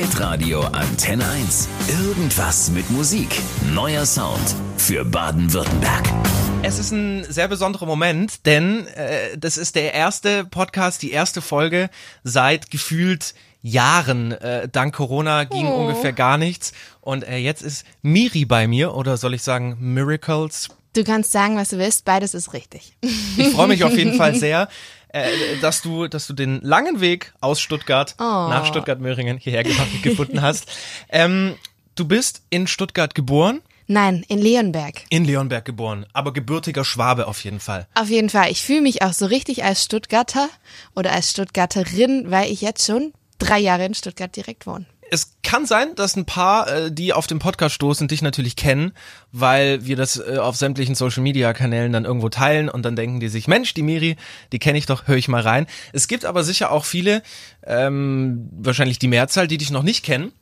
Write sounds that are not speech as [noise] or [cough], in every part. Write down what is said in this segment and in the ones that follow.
Hitradio Antenne 1. Irgendwas mit Musik. Neuer Sound für Baden-Württemberg. Es ist ein sehr besonderer Moment, denn äh, das ist der erste Podcast, die erste Folge seit gefühlt Jahren. Äh, dank Corona ging Oh. ungefähr gar nichts. Und äh, jetzt ist Miri bei mir, oder soll ich sagen Miracles? Du kannst sagen, was du willst, beides ist richtig. Ich freue mich auf jeden Fall [laughs] sehr, äh, dass du, dass du den langen Weg aus Stuttgart Oh. nach Stuttgart-Möhringen hierher ge- gefunden hast. Ähm, du bist in Stuttgart geboren, Nein, in Leonberg. in Leonberg geboren, aber gebürtiger Schwabe auf jeden Fall. Auf jeden Fall. Ich fühle mich auch so richtig als Stuttgarter oder als Stuttgarterin, weil ich jetzt schon drei Jahre in Stuttgart direkt wohne. Es kann sein, dass ein paar, äh, die auf den Podcast stoßen, dich natürlich kennen, weil wir das äh, auf sämtlichen Social Media Kanälen dann irgendwo teilen und dann denken die sich, Mensch, die Miri, die kenne ich doch, höre ich mal rein. Es gibt aber sicher auch viele, ähm, wahrscheinlich die Mehrzahl, die dich noch nicht kennen.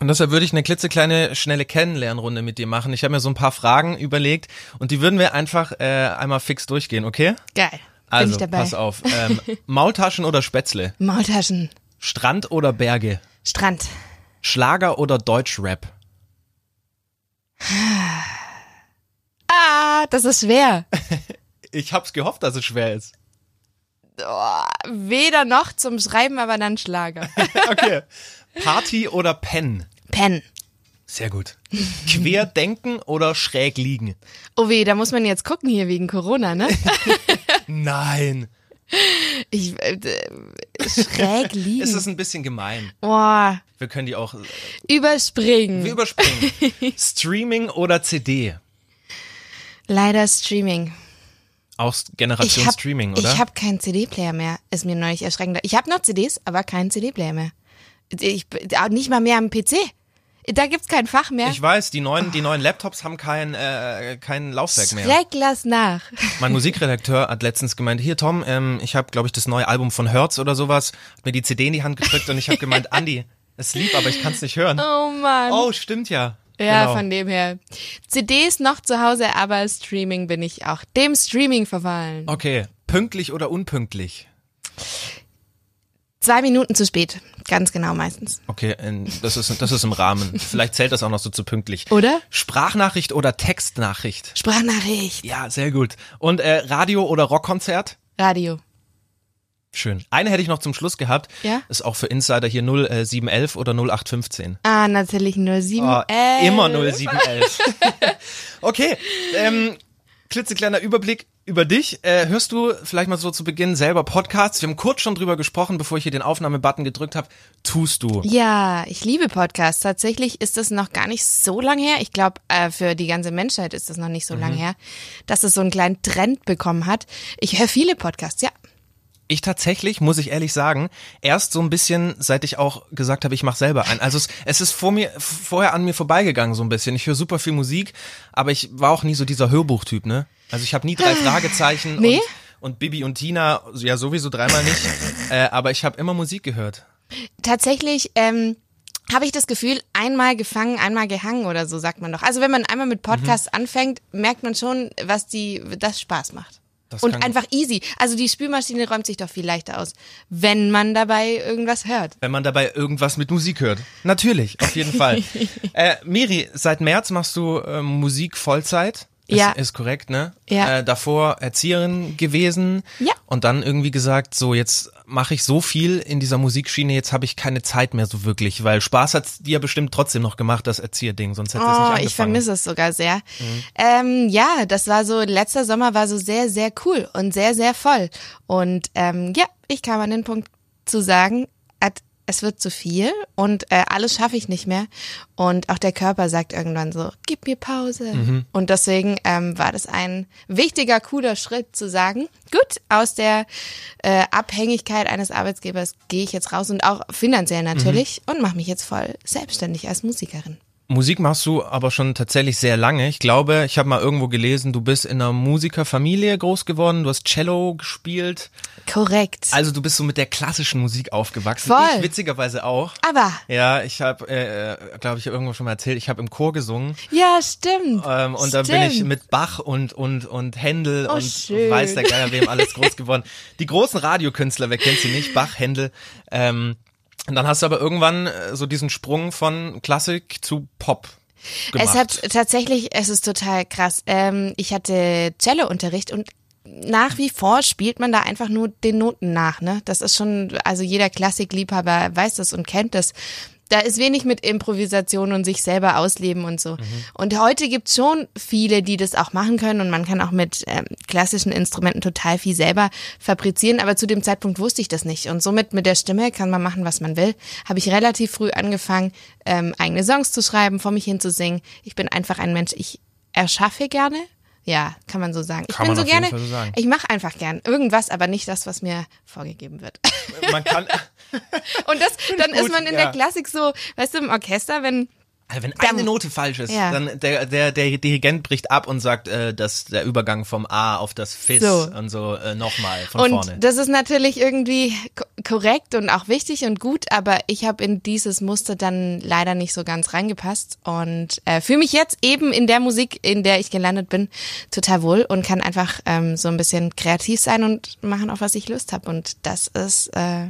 Und deshalb würde ich eine klitzekleine, schnelle Kennenlernrunde mit dir machen. Ich habe mir so ein paar Fragen überlegt und die würden wir einfach äh, einmal fix durchgehen, okay? Geil. Also, pass auf. Ähm, [laughs] Maultaschen oder Spätzle? Maultaschen. Strand oder Berge? Strand. Schlager oder Deutschrap? Ah, das ist schwer. [laughs] Ich hab's gehofft, dass es schwer ist. Oh, weder noch zum Schreiben, aber dann Schlager. [laughs] Okay. Party oder Pen? Pen. Sehr gut. Quer denken oder schräg liegen? Oh weh, da muss man jetzt gucken hier wegen Corona, ne? [laughs] Nein. Ich, äh, schräg [laughs] liegen. Es ist ein bisschen gemein. Boah, Wir können die auch. überspringen. Wir überspringen. [laughs] Streaming oder CD? Leider Streaming. Auch Generation hab, Streaming, oder? Ich habe keinen CD-Player mehr. Ist mir neulich erschreckend. Ich habe noch CDs, aber keinen CD-Player mehr. Ich, auch nicht mal mehr am PC. Da gibt's kein Fach mehr. Ich weiß, die neuen, die neuen Laptops haben kein, äh, kein Laufwerk mehr. Schreck, lass nach. Mein Musikredakteur hat letztens gemeint, hier Tom, ähm, ich habe, glaube ich, das neue Album von Hertz oder sowas, hat mir die CD in die Hand gedrückt und ich habe gemeint, [laughs] Andi, es lieb, aber ich kann es nicht hören. Oh Mann. Oh, stimmt ja. ja, genau. von dem her. CDs noch zu Hause, aber Streaming bin ich auch dem Streaming verfallen. Okay, pünktlich oder unpünktlich? Zwei Minuten zu spät. Ganz genau meistens. Okay, das ist das ist im Rahmen. Vielleicht zählt das auch noch so zu pünktlich. Oder? Sprachnachricht oder Textnachricht? Sprachnachricht. Ja, sehr gut. Und äh, Radio oder Rockkonzert? Radio. Schön. Eine hätte ich noch zum Schluss gehabt. Ja? Ist auch für Insider hier 0711 oder 0815. Ah, natürlich nur sieben. Oh, elf. immer 0711. [laughs] okay, ähm, klitzekleiner Überblick über dich. Äh, hörst du vielleicht mal so zu Beginn selber Podcasts? Wir haben kurz schon drüber gesprochen, bevor ich hier den Aufnahmebutton gedrückt habe. Tust du? Ja, ich liebe Podcasts. Tatsächlich ist das noch gar nicht so lang her. Ich glaube, äh, für die ganze Menschheit ist das noch nicht so lang her, dass es so einen kleinen Trend bekommen hat. Ich höre viele Podcasts, ja. Ich tatsächlich, muss ich ehrlich sagen, erst so ein bisschen, seit ich auch gesagt habe, ich mache selber einen. Also es, es ist vor mir, vorher an mir vorbeigegangen so ein bisschen. Ich höre super viel Musik, aber ich war auch nie so dieser Hörbuchtyp, ne? Also ich habe nie drei [gasps] Fragezeichen Nee? und, und Bibi und Tina, ja sowieso dreimal nicht, äh, aber ich habe immer Musik gehört. Tatsächlich ähm, habe ich das Gefühl, einmal gefangen, einmal gehangen oder so sagt man doch. Also wenn man einmal mit Podcasts anfängt, merkt man schon, was die, das Spaß macht. Das Und einfach easy. Also die Spülmaschine räumt sich doch viel leichter aus, wenn man dabei irgendwas hört. Wenn man dabei irgendwas mit Musik hört. Natürlich, auf jeden Fall. [laughs] äh, Miri, seit März machst du äh, Musik Vollzeit. Ja. Ist korrekt, ne? Ja. Äh, davor Erzieherin gewesen. Ja. Und dann irgendwie gesagt, so jetzt mache ich so viel in dieser Musikschiene, jetzt habe ich keine Zeit mehr so wirklich, weil Spaß hat's dir bestimmt trotzdem noch gemacht, das Erzieherding, sonst hättest du es nicht Oh, angefangen. ich vermisse es sogar sehr. Ähm, ja, das war so, letzter Sommer war so sehr, sehr cool und sehr, sehr voll. Und ähm, ja, ich kam an den Punkt zu sagen, es wird zu viel und äh, alles schaffe ich nicht mehr. Und auch der Körper sagt irgendwann so, gib mir Pause. Und deswegen ähm, war das ein wichtiger, cooler Schritt zu sagen, gut, aus der äh, Abhängigkeit eines Arbeitgebers gehe ich jetzt raus und auch finanziell natürlich und mache mich jetzt voll selbstständig als Musikerin. Musik machst du aber schon tatsächlich sehr lange. Ich glaube, ich habe mal irgendwo gelesen, du bist in einer Musikerfamilie groß geworden, du hast Cello gespielt. Korrekt. Also du bist so mit der klassischen Musik aufgewachsen. Voll. Ich witzigerweise auch. Aber, Ja, ich habe, äh, glaube ich, irgendwo schon mal erzählt, ich habe im Chor gesungen ja, stimmt. ähm, und da bin ich mit Bach und und und Händel Oh, und schön. weiß der Geier wem alles [laughs] groß geworden. Die großen Radiokünstler, wer kennt sie nicht? Bach, Händel. Ähm, Und dann hast du aber irgendwann äh, so diesen Sprung von Klassik zu Pop gemacht. Es hat tatsächlich, es ist total krass. Ähm, ich hatte Cello-Unterricht und nach wie vor spielt man da einfach nur den Noten nach, ne? Das ist schon, also jeder Klassikliebhaber weiß das und kennt das da ist wenig mit Improvisation und sich selber ausleben und so. Mhm. Und heute gibt's schon viele, die das auch machen können und man kann auch mit ähm, klassischen Instrumenten total viel selber fabrizieren, aber zu dem Zeitpunkt wusste ich das nicht. Und somit mit der Stimme kann man machen, was man will. Habe ich relativ früh angefangen, ähm, eigene Songs zu schreiben, vor mich hin zu singen. Ich bin einfach ein Mensch, ich erschaffe gerne, ja, kann man so sagen. Ich Kann bin man so gerne, so ich mache einfach gern irgendwas, aber nicht das, was mir vorgegeben wird. Man kann, [laughs] Und das, dann ist man in ja. der Klassik so, weißt du, im Orchester, wenn Also wenn eine Note falsch ist, Ja. dann der, der, der Dirigent bricht ab und sagt, äh, dass der Übergang vom A auf das Fis So. und so äh, nochmal von Und vorne. das ist natürlich irgendwie ko- korrekt und auch wichtig und gut, aber ich habe in dieses Muster dann leider nicht so ganz reingepasst und äh, fühle mich jetzt eben in der Musik, in der ich gelandet bin, total wohl und kann einfach ähm, so ein bisschen kreativ sein und machen, auf was ich Lust habe. Und das ist äh,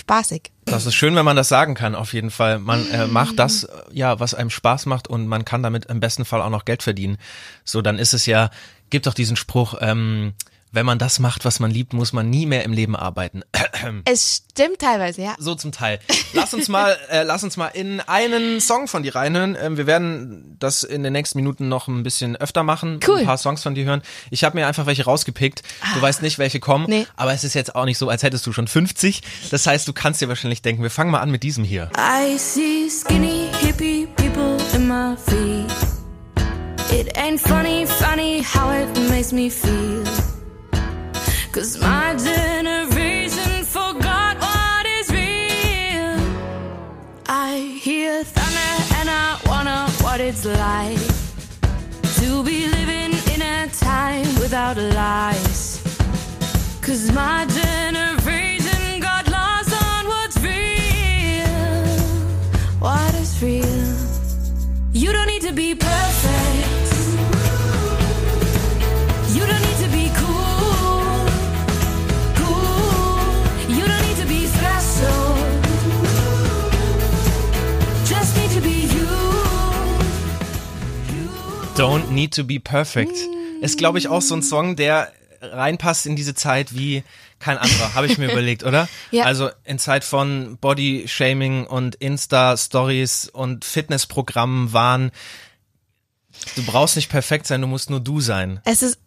spaßig. Das ist schön, wenn man das sagen kann, auf jeden Fall. Man äh, macht das, äh, ja, was einem Spaß macht und man kann damit im besten Fall auch noch Geld verdienen. So, dann ist es ja, gibt doch diesen Spruch, ähm, wenn man das macht, was man liebt, muss man nie mehr im Leben arbeiten. [clears throat] Es stimmt teilweise, ja. So zum Teil. Lass uns mal, [laughs] äh, lass uns mal in einen Song von dir reinhören. Ähm, wir werden das in den nächsten Minuten noch ein bisschen öfter machen. Cool. Ein paar Songs von dir hören. Ich habe mir einfach welche rausgepickt. Du weißt nicht, welche kommen. Nee. Aber es ist jetzt auch nicht so, als hättest du schon 50. Das heißt, du kannst dir wahrscheinlich denken, wir fangen mal an mit diesem hier. I see skinny hippie people in my feet. It ain't funny, funny how it makes me feel. Cause my generation forgot what is real. I hear thunder and I wanna what it's like to be living in a time without lies. Cause my generation got lost on what's real. What is real? You don't need to be perfect. Don't Need to Be Perfect. Ist, glaube ich, auch so ein Song, der reinpasst in diese Zeit wie kein anderer, habe ich mir [laughs] überlegt, oder? Ja. Also in Zeit von Body-Shaming und Insta-Stories und Fitnessprogrammen waren, du brauchst nicht perfekt sein, du musst nur du sein. Es ist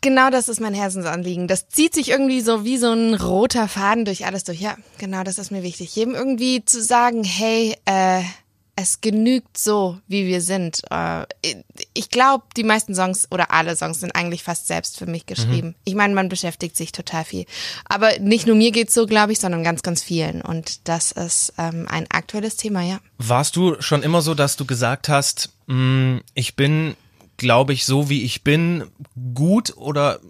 genau das ist mein Herzensanliegen. Das zieht sich irgendwie so wie so ein roter Faden durch alles durch. Ja, genau, das ist mir wichtig. Jedem irgendwie zu sagen, hey, äh, es genügt so, wie wir sind. Äh, ich glaube, die meisten Songs oder alle Songs sind eigentlich fast selbst für mich geschrieben. Ich meine, man beschäftigt sich total viel. Aber nicht nur mir geht's so, glaube ich, sondern ganz, ganz vielen. Und das ist ähm, ein aktuelles Thema, ja. Warst du schon immer so, dass du gesagt hast, mh, ich bin, glaube ich, so wie ich bin, gut oder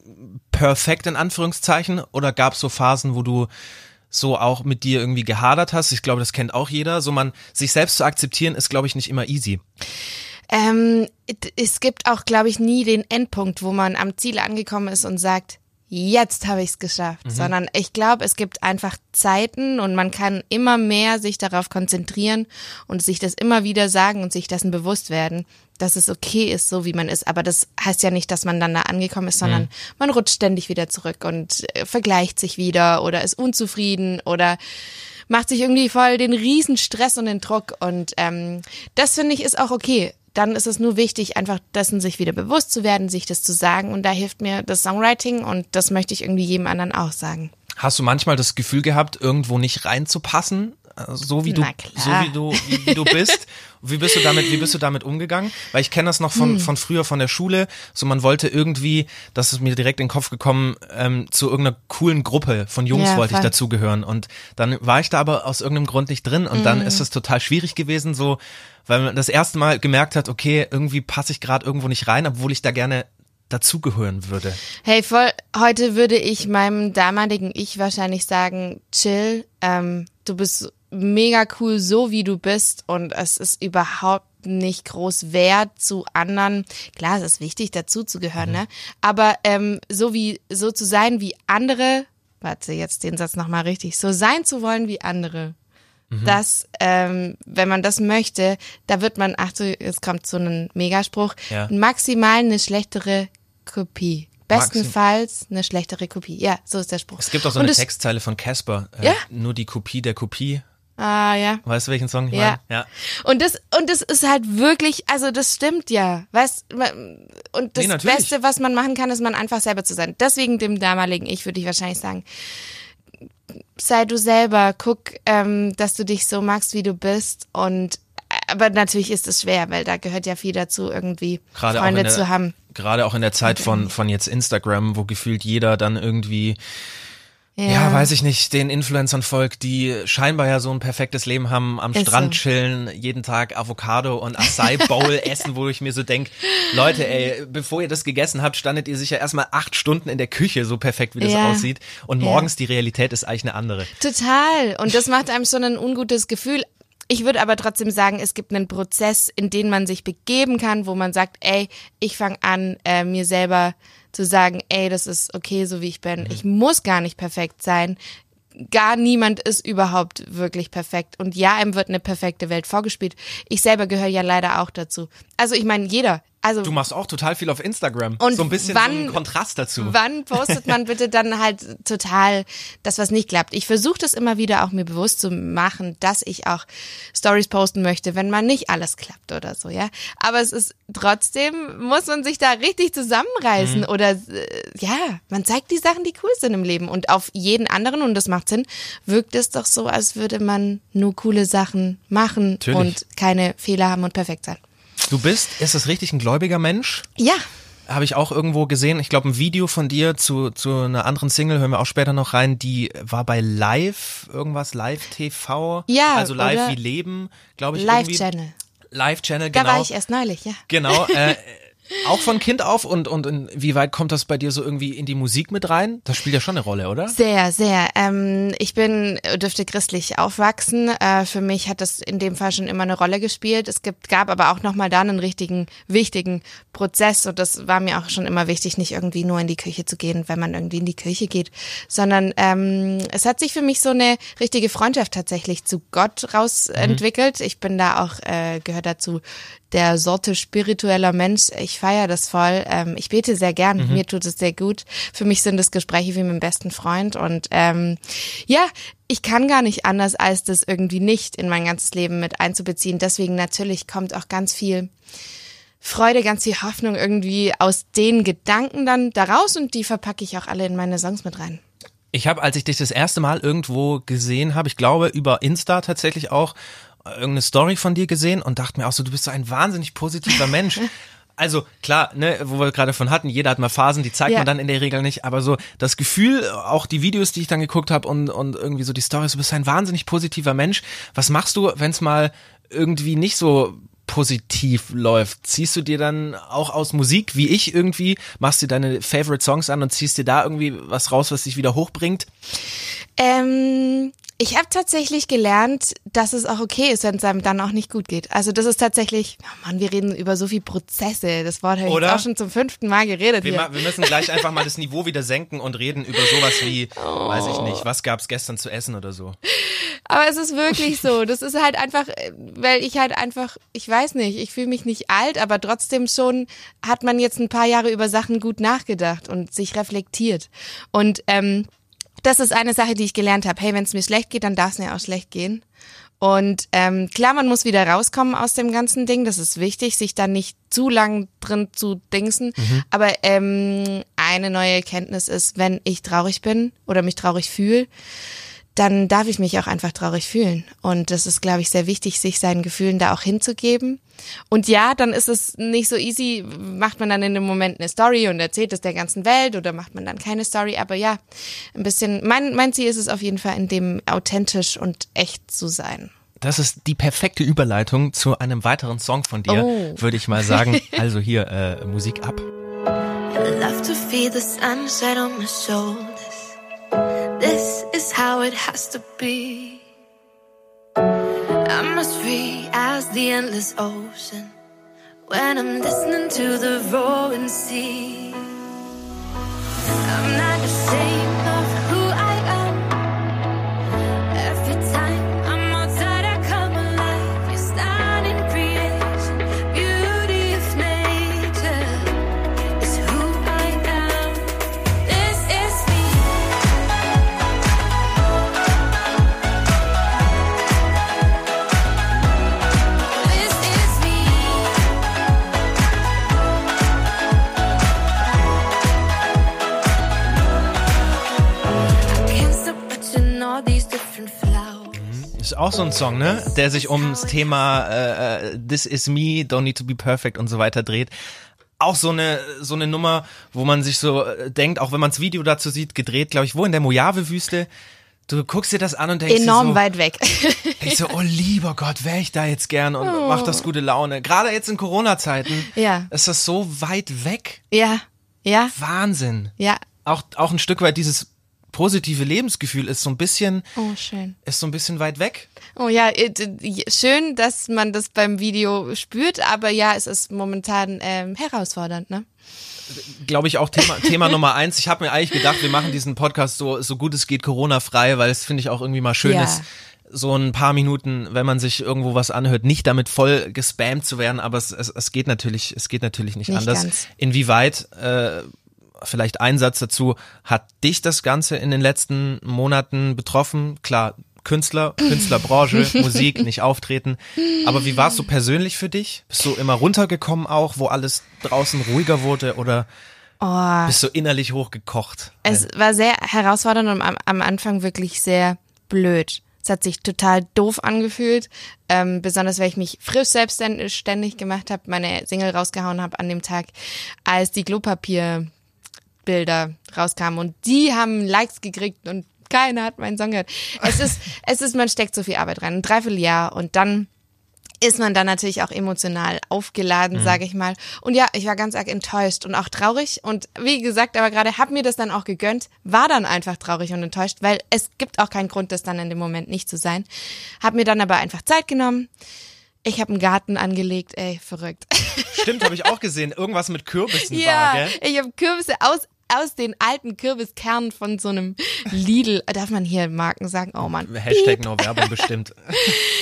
perfekt in Anführungszeichen? Oder gab es so Phasen, wo du so auch mit dir irgendwie gehadert hast? Ich glaube, das kennt auch jeder. So man sich selbst zu akzeptieren, ist, glaube ich, nicht immer easy. Ähm, es gibt auch, glaube ich, nie den Endpunkt, wo man am Ziel angekommen ist und sagt, jetzt habe ich es geschafft, sondern ich glaube, es gibt einfach Zeiten und man kann immer mehr sich darauf konzentrieren und sich das immer wieder sagen und sich dessen bewusst werden, dass es okay ist, so wie man ist. Aber das heißt ja nicht, dass man dann da angekommen ist, sondern man rutscht ständig wieder zurück und äh, vergleicht sich wieder oder ist unzufrieden oder macht sich irgendwie voll den riesen Stress und den Druck und ähm, das finde ich ist auch okay. Dann ist es nur wichtig, einfach dessen sich wieder bewusst zu werden, sich das zu sagen und da hilft mir das Songwriting und das möchte ich irgendwie jedem anderen auch sagen. Hast du manchmal das Gefühl gehabt, irgendwo nicht reinzupassen? So wie du, so wie du, wie, wie du bist. [laughs] Wie bist du damit, wie bist du damit umgegangen? Weil ich kenne das noch Hm. von, von früher, von der Schule. So man wollte irgendwie, das ist mir direkt in den Kopf gekommen, ähm, zu irgendeiner coolen Gruppe von Jungs Ja, wollte ich dazugehören. Und dann war ich da aber aus irgendeinem Grund nicht drin. Und Hm. dann ist es total schwierig gewesen, so, weil man das erste Mal gemerkt hat, okay, irgendwie passe ich gerade irgendwo nicht rein, obwohl ich da gerne dazugehören würde. Hey, voll, heute würde ich meinem damaligen Ich wahrscheinlich sagen, chill, ähm, du bist mega cool so wie du bist und es ist überhaupt nicht groß wert zu anderen. Klar, es ist wichtig, dazu zu gehören, ne? Aber ähm, so wie so zu sein wie andere, warte, jetzt den Satz nochmal richtig, so sein zu wollen wie andere. dass, ähm, wenn man das möchte, da wird man, ach so, jetzt kommt so ein Megaspruch, Ja. maximal eine schlechtere Kopie. Bestenfalls eine schlechtere Kopie. Ja, so ist der Spruch. Es gibt auch so Und eine Textzeile von Casper. Äh, Ja. Nur die Kopie der Kopie. Ah, ja. Weißt du, welchen Song ich Ja. meine? Ja. Und das, und das ist halt wirklich, also das stimmt ja. Weißt, und das Nee. Beste, was man machen kann, ist man einfach selber zu sein. Deswegen dem damaligen Ich würde ich wahrscheinlich sagen, sei du selber, guck, ähm, dass du dich so magst, wie du bist und aber natürlich ist es schwer, weil da gehört ja viel dazu, irgendwie Gerade Freunde der, zu haben. Gerade auch in der Zeit von, von jetzt Instagram, wo gefühlt jeder dann irgendwie, ja. weiß ich nicht, den Influencern folgt, die scheinbar ja so ein perfektes Leben haben, am Ist Strand so. chillen, jeden Tag Avocado und Acai Bowl [laughs] essen, wo ich mir so denk, Leute, ey, bevor ihr das gegessen habt, standet ihr sicher erstmal acht Stunden in der Küche, so perfekt wie das Ja. aussieht. Und Ja. morgens die Realität ist eigentlich eine andere. Total. Und das macht einem schon ein ungutes Gefühl. Ich würde aber trotzdem sagen, es gibt einen Prozess, in den man sich begeben kann, wo man sagt, ey, ich fange an, äh, mir selber zu sagen, ey, das ist okay, so wie ich bin. Ich muss gar nicht perfekt sein. Gar niemand ist überhaupt wirklich perfekt. Und ja, einem wird eine perfekte Welt vorgespielt. Ich selber gehöre ja leider auch dazu. Also ich meine, jeder. Also Du machst auch total viel auf Instagram. Und so ein bisschen wann- so Kontrast dazu. Wann postet man [laughs] bitte dann halt total das, was nicht klappt? Ich versuche das immer wieder auch mir bewusst zu machen, dass ich auch Stories posten möchte, wenn man nicht alles klappt oder so, ja. Aber es ist trotzdem, muss man sich da richtig zusammenreißen oder äh, ja, man zeigt die Sachen, die cool sind im Leben und auf jeden anderen, und das macht Sinn, wirkt es doch so, als würde man nur coole Sachen machen Natürlich. und keine Fehler haben und perfekt sein. Du bist, ist das richtig, ein gläubiger Mensch? Ja, Habe ich auch irgendwo gesehen. Ich glaube, ein Video von dir zu, zu einer anderen Single, hören wir auch später noch rein, die war bei Live, irgendwas, Live TV. Ja, Also Live wie Leben, glaube ich. irgendwie. Live-Channel. Live Channel, Da genau. war ich erst neulich, ja. Genau. Äh, [laughs] auch von Kind auf und, und inwieweit kommt das bei dir so irgendwie in die Musik mit rein? Das spielt ja schon eine Rolle, oder? Sehr, sehr. Ähm, ich bin, dürfte christlich aufwachsen. Äh, für mich hat das in dem Fall schon immer eine Rolle gespielt. Es gibt, gab aber auch nochmal da einen richtigen, wichtigen Prozess. Und das war mir auch schon immer wichtig, nicht irgendwie nur in die Küche zu gehen, wenn man irgendwie in die Küche geht, sondern ähm, es hat sich für mich so eine richtige Freundschaft tatsächlich zu Gott raus entwickelt. Ich bin da auch, äh, gehört dazu der Sorte spiritueller Mensch. Ich feiere das voll. Ähm, ich bete sehr gern. Mir tut es sehr gut. Für mich sind es Gespräche wie mit dem besten Freund. Und ähm, ja, ich kann gar nicht anders, als das irgendwie nicht in mein ganzes Leben mit einzubeziehen. Deswegen natürlich kommt auch ganz viel Freude, ganz viel Hoffnung irgendwie aus den Gedanken dann daraus und die verpacke ich auch alle in meine Songs mit rein. Ich habe, als ich dich das erste Mal irgendwo gesehen habe, ich glaube über Insta tatsächlich auch, äh, irgendeine Story von dir gesehen und dachte mir auch so, du bist so ein wahnsinnig positiver Mensch. [laughs] Also klar, ne, wo wir gerade von hatten, jeder hat mal Phasen, die zeigt Ja. man dann in der Regel nicht, aber so das Gefühl, auch die Videos, die ich dann geguckt habe und, und irgendwie so die Stories, du bist ein wahnsinnig positiver Mensch. Was machst du, wenn es mal irgendwie nicht so positiv läuft? Ziehst du dir dann auch aus Musik, wie ich irgendwie, machst dir deine Favorite Songs an und ziehst dir da irgendwie was raus, was dich wieder hochbringt? Ähm, ich habe tatsächlich gelernt, dass es auch okay ist, wenn es einem dann auch nicht gut geht. Also das ist tatsächlich, oh Mann, wir reden über so viel Prozesse. Das Wort habe ich auch schon zum fünften Mal geredet Wir, ma- wir müssen gleich einfach mal das Niveau wieder senken und reden über sowas wie, weiß ich nicht, was gab's gestern zu essen oder so. Aber es ist wirklich so. Das ist halt einfach, äh, weil ich halt einfach, ich weiß nicht, ich fühle mich nicht alt, aber trotzdem schon hat man jetzt ein paar Jahre über Sachen gut nachgedacht und sich reflektiert. Und ähm, das ist eine Sache, die ich gelernt habe. Hey, wenn es mir schlecht geht, dann darf es mir auch schlecht gehen. Und ähm, klar, man muss wieder rauskommen aus dem ganzen Ding. Das ist wichtig, sich da nicht zu lang drin zu dingsen. Aber ähm, eine neue Erkenntnis ist, wenn ich traurig bin oder mich traurig fühle, dann darf ich mich auch einfach traurig fühlen. Und das ist, glaube ich, sehr wichtig, sich seinen Gefühlen da auch hinzugeben. Und ja, dann ist es nicht so easy, macht man dann in dem Moment eine Story und erzählt es der ganzen Welt oder macht man dann keine Story. Aber ja, ein bisschen, mein, mein Ziel ist es auf jeden Fall, in dem authentisch und echt zu sein. Das ist die perfekte Überleitung zu einem weiteren Song von dir, Oh. würde ich mal sagen. [laughs] Also hier, äh, Musik ab. I love to feel the sunset on my shoulders. This is how it has to be. I'm as free as the endless ocean when I'm listening to the roaring sea. Auch so ein Song, ne? Der sich ums Thema äh, äh, This is me, don't need to be perfect und so weiter dreht. Auch so eine so eine Nummer, wo man sich so äh, denkt, auch wenn man das Video dazu sieht, gedreht, glaube ich, wo in der Mojave-Wüste. Du guckst dir das an und denkst Enorm dir so, weit weg. [laughs] ich so, oh lieber Gott, wäre ich da jetzt gern und Oh. macht das gute Laune. Gerade jetzt in Corona-Zeiten Ja. ist das so weit weg. ja, ja, Wahnsinn. ja. Auch auch ein Stück weit dieses positive Lebensgefühl ist so ein bisschen Oh, schön. ist so ein bisschen weit weg. Oh ja, äh, schön, dass man das beim Video spürt, aber ja, es ist momentan ähm, herausfordernd, ne? glaube ich, auch Thema, Thema Nummer eins. Ich habe mir eigentlich gedacht, wir machen diesen Podcast so, so gut es geht Corona-frei, weil es finde ich auch irgendwie mal schön Ja. ist, so ein paar Minuten, wenn man sich irgendwo was anhört, nicht damit voll gespammt zu werden, aber es, es, es geht natürlich, es geht natürlich nicht, Nicht anders. ganz. Inwieweit, äh, vielleicht ein Satz dazu, hat dich das Ganze in den letzten Monaten betroffen? Klar, Künstler, Künstlerbranche, [laughs] Musik, nicht auftreten. Aber wie war es so persönlich für dich? Bist du immer runtergekommen auch, wo alles draußen ruhiger wurde oder Oh, bist du innerlich hochgekocht? es war sehr herausfordernd und am, am Anfang wirklich sehr blöd. Es hat sich total doof angefühlt, ähm, besonders weil ich mich frisch selbstständig gemacht habe, meine Single rausgehauen habe an dem Tag, als die Klopapierbilder rauskamen und die haben Likes gekriegt und keiner hat meinen Song gehört. Es ist, es ist, man steckt so viel Arbeit rein, ein Dreivierteljahr und dann ist man dann natürlich auch emotional aufgeladen, Mhm. sage ich mal. Und ja, ich war ganz arg enttäuscht und auch traurig. Und wie gesagt, aber gerade hab mir das dann auch gegönnt, war dann einfach traurig und enttäuscht, weil es gibt auch keinen Grund, das dann in dem Moment nicht zu sein. Hab mir dann aber einfach Zeit genommen. Ich habe einen Garten angelegt, ey, verrückt. Stimmt, habe ich auch gesehen. Irgendwas mit Kürbissen ja, war, gell? ich habe Kürbisse aus aus den alten Kürbiskernen von so einem Lidl, darf man hier Marken sagen? Oh man, Hashtag no Werbung bestimmt. [laughs]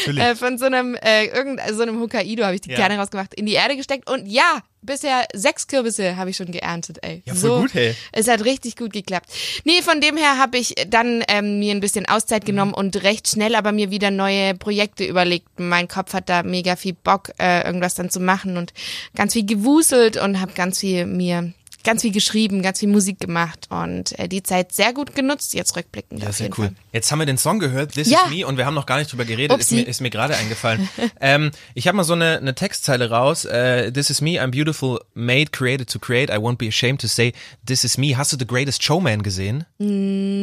Äh, von so einem äh, irgendein so einem Hokkaido habe ich die Ja. Kerne rausgemacht, in die Erde gesteckt und ja, bisher sechs Kürbisse habe ich schon geerntet, ey. Ja, voll gut, hey. Es hat richtig gut geklappt. Nee, von dem her habe ich dann ähm, mir ein bisschen Auszeit genommen und recht schnell aber mir wieder neue Projekte überlegt. Mein Kopf hat da mega viel Bock, äh, irgendwas dann zu machen und ganz viel gewuselt und habe ganz viel mir ganz viel geschrieben, ganz viel Musik gemacht und äh, die Zeit sehr gut genutzt, jetzt rückblickend Ja, sehr cool. Fall. Jetzt haben wir den Song gehört, This Ja. is Me, und wir haben noch gar nicht drüber geredet, ist Upsi. mir, ist mir gerade eingefallen. [laughs] ähm, ich habe mal so eine, eine Textzeile raus. Äh, this is me, I'm beautiful, made, created to create. I won't be ashamed to say, this is me. Hast du The Greatest Showman gesehen?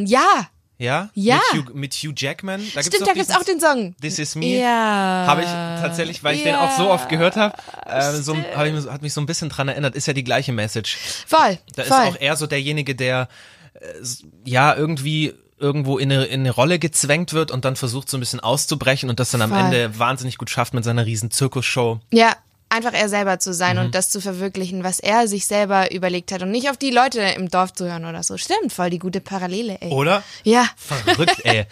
Ja, Ja? Ja. Mit Hugh, mit Hugh Jackman? Da stimmt, da doch gibt's diesen- auch den Song. This is me. Ja. Habe ich tatsächlich, weil ich den auch so oft gehört habe, äh, so, hab ich, hat mich so ein bisschen dran erinnert. Ist ja die gleiche Message. Voll, Da ist voll. auch er so derjenige, der äh, ja irgendwie irgendwo in eine, in eine Rolle gezwängt wird und dann versucht so ein bisschen auszubrechen und das dann am Voll. Ende wahnsinnig gut schafft mit seiner riesen Zirkusshow. Ja, einfach er selber zu sein Mhm. und das zu verwirklichen, was er sich selber überlegt hat und nicht auf die Leute im Dorf zu hören oder so. Stimmt, voll die gute Parallele, ey. Oder? Ja, Verrückt, ey.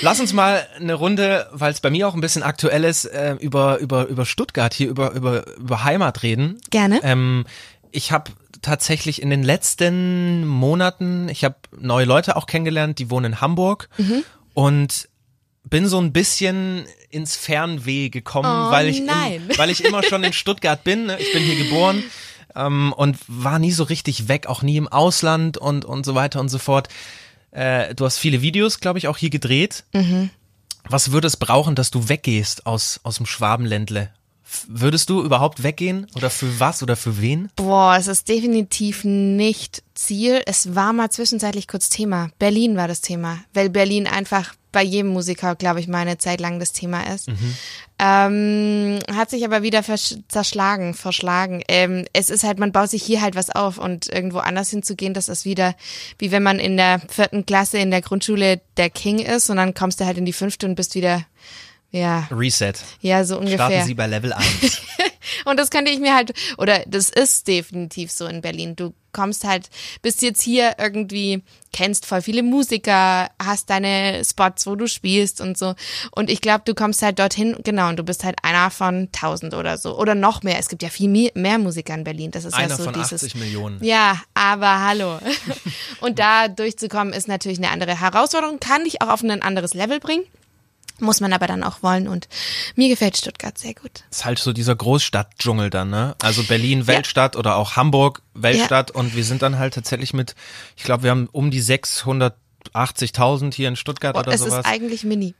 Lass uns mal eine Runde, weil es bei mir auch ein bisschen aktuell ist, äh, über, über, über Stuttgart hier, über, über, über Heimat reden. Gerne. Ähm, ich habe tatsächlich in den letzten Monaten, ich habe neue Leute auch kennengelernt, die wohnen in Hamburg Mhm. und bin so ein bisschen ins Fernweh gekommen, Oh, weil ich. Im, weil ich immer schon in Stuttgart bin. ne? Ich bin hier geboren ähm, und war nie so richtig weg, auch nie im Ausland und und so weiter und so fort. Äh, du hast viele Videos, glaube ich, auch hier gedreht. Mhm. Was würde es brauchen, dass du weggehst aus aus dem Schwabenländle? F- Würdest du überhaupt weggehen oder für was oder für wen? boah, es ist definitiv nicht Ziel. Es war mal zwischenzeitlich kurz Thema. Berlin war das Thema, weil Berlin einfach bei jedem Musiker, glaube ich, mal eine Zeit lang das Thema ist. Mhm. Ähm, hat sich aber wieder zerschlagen, verschlagen. Ähm, es ist halt, man baut sich hier halt was auf und irgendwo anders hinzugehen, das ist wieder, wie wenn man in der vierten Klasse in der Grundschule der King ist und dann kommst du halt in die fünfte und bist wieder, ja, Reset. ja, so ungefähr. Starten Sie bei Level 1. [laughs] Und das könnte ich mir halt, oder das ist definitiv so in Berlin. Du kommst halt, bist jetzt hier irgendwie, kennst voll viele Musiker, hast deine Spots, wo du spielst und so. Und ich glaube, du kommst halt dorthin, genau, und du bist halt einer von tausend oder so. Oder noch mehr. Es gibt ja viel mehr, Musiker in Berlin. Das ist Einer ja so von dieses. 80 Millionen. Ja, aber hallo. [laughs] Und da durchzukommen ist natürlich eine andere Herausforderung, kann dich auch auf ein anderes Level bringen. Muss man aber dann auch wollen und mir gefällt Stuttgart sehr gut. ist halt so dieser Großstadtdschungel dann, ne? Also Berlin Weltstadt oder auch Hamburg Weltstadt und wir sind dann halt tatsächlich mit, ich glaube, wir haben um die 680.000 hier in Stuttgart Oh, oder es sowas. ist eigentlich mini.